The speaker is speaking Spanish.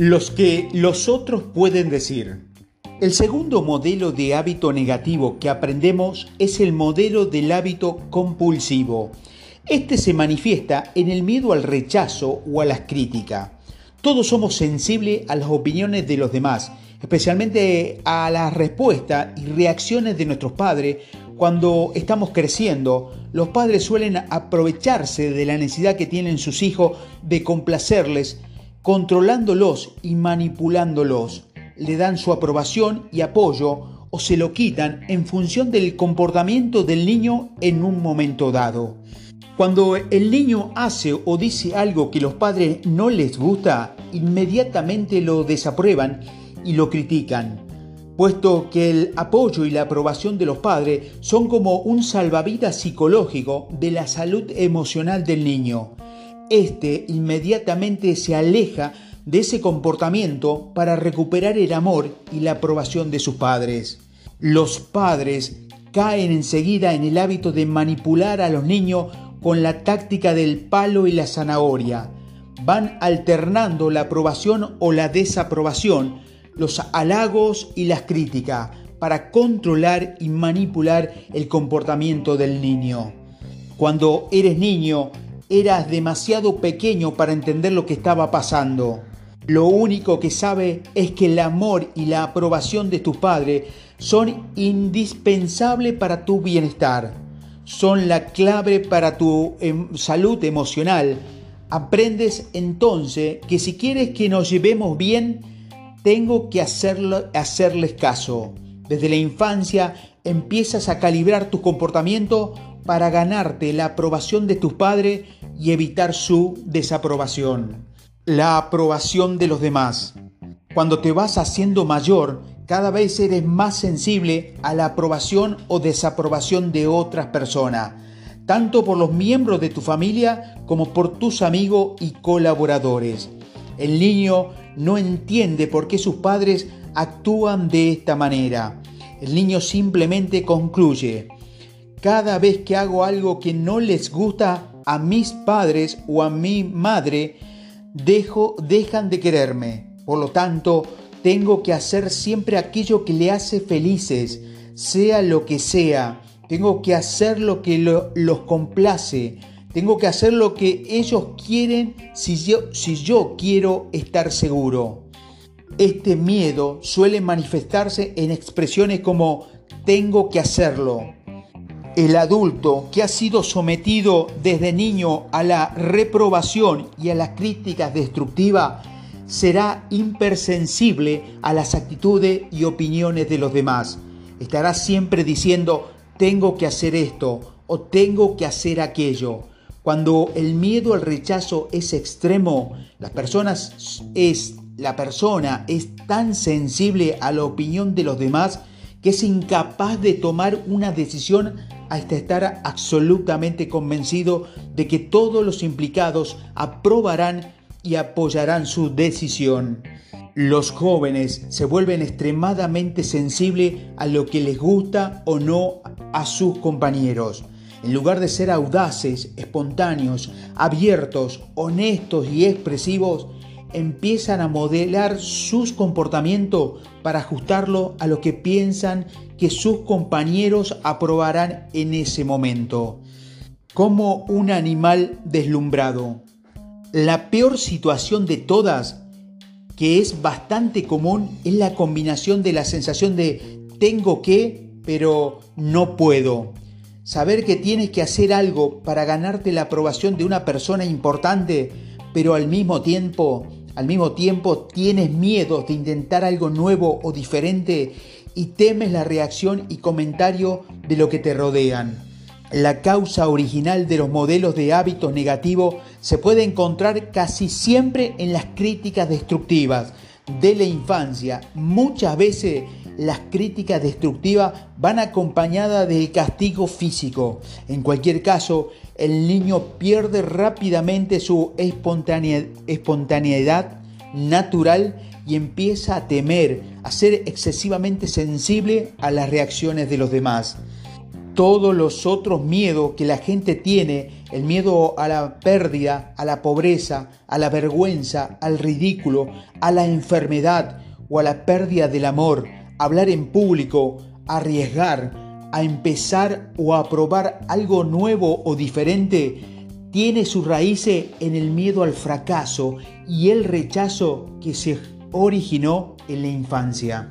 Los que los otros pueden decir. El segundo modelo de hábito negativo que aprendemos es el modelo del hábito compulsivo. Este se manifiesta en el miedo al rechazo o a las críticas. Todos somos sensibles a las opiniones de los demás, especialmente a la respuesta y reacciones de nuestros padres cuando estamos creciendo. Los padres suelen aprovecharse de la necesidad que tienen sus hijos de complacerles controlándolos y manipulándolos. Le dan su aprobación y apoyo o se lo quitan en función del comportamiento del niño en un momento dado. Cuando el niño hace o dice algo que los padres no les gusta, inmediatamente lo desaprueban y lo critican, puesto que el apoyo y la aprobación de los padres son como un salvavidas psicológico de la salud emocional del niño. Este inmediatamente se aleja de ese comportamiento para recuperar el amor y la aprobación de sus padres. Los padres caen enseguida en el hábito de manipular a los niños con la táctica del palo y la zanahoria. Van alternando la aprobación o la desaprobación, los halagos y las críticas, para controlar y manipular el comportamiento del niño. Cuando eres niño, eras demasiado pequeño para entender lo que estaba pasando. Lo único que sabe es que el amor y la aprobación de tus padres son indispensables para tu bienestar. Son la clave para tu em, salud emocional. Aprendes entonces que si quieres que nos llevemos bien, tengo que hacerles caso. Desde la infancia empiezas a calibrar tu comportamiento para ganarte la aprobación de tus padres y evitar su desaprobación. La aprobación de los demás. Cuando te vas haciendo mayor, cada vez eres más sensible a la aprobación o desaprobación de otras personas, tanto por los miembros de tu familia como por tus amigos y colaboradores. El niño no entiende por qué sus padres actúan de esta manera. El niño simplemente concluye, cada vez que hago algo que no les gusta a mis padres o a mi madre, dejo, dejan de quererme. Por lo tanto, tengo que hacer siempre aquello que le hace felices, sea lo que sea. Tengo que hacer lo que los complace. Tengo que hacer lo que ellos quieren si yo, si yo quiero estar seguro. Este miedo suele manifestarse en expresiones como tengo que hacerlo, el adulto que ha sido sometido desde niño a la reprobación y a las críticas destructivas será impersensible a las actitudes y opiniones de los demás. Estará siempre diciendo, tengo que hacer esto o tengo que hacer aquello. Cuando el miedo al rechazo es extremo, la persona es tan sensible a la opinión de los demás que es incapaz de tomar una decisión hasta estar absolutamente convencido de que todos los implicados aprobarán y apoyarán su decisión. Los jóvenes se vuelven extremadamente sensibles a lo que les gusta o no a sus compañeros. En lugar de ser audaces, espontáneos, abiertos, honestos y expresivos, empiezan a modelar sus comportamientos para ajustarlo a lo que piensan que sus compañeros aprobarán en ese momento. Como un animal deslumbrado. La peor situación de todas, que es bastante común, es la combinación de la sensación de tengo que, pero no puedo. Saber que tienes que hacer algo para ganarte la aprobación de una persona importante, pero al mismo tiempo al mismo tiempo tienes miedo de intentar algo nuevo o diferente y temes la reacción y comentario de lo que te rodean. La causa original de los modelos de hábitos negativos se puede encontrar casi siempre en las críticas destructivas de la infancia. Muchas veces las críticas destructivas van acompañadas del castigo físico. En cualquier caso, el niño pierde rápidamente su espontaneidad natural y empieza a temer, a ser excesivamente sensible a las reacciones de los demás. todos los otros miedos que la gente tiene, el miedo a la pérdida, a la pobreza, a la vergüenza, al ridículo, a la enfermedad o a la pérdida del amor, hablar en público, arriesgar, a empezar o a probar algo nuevo o diferente, tiene su raíces en el miedo al fracaso y el rechazo que se originó en la infancia.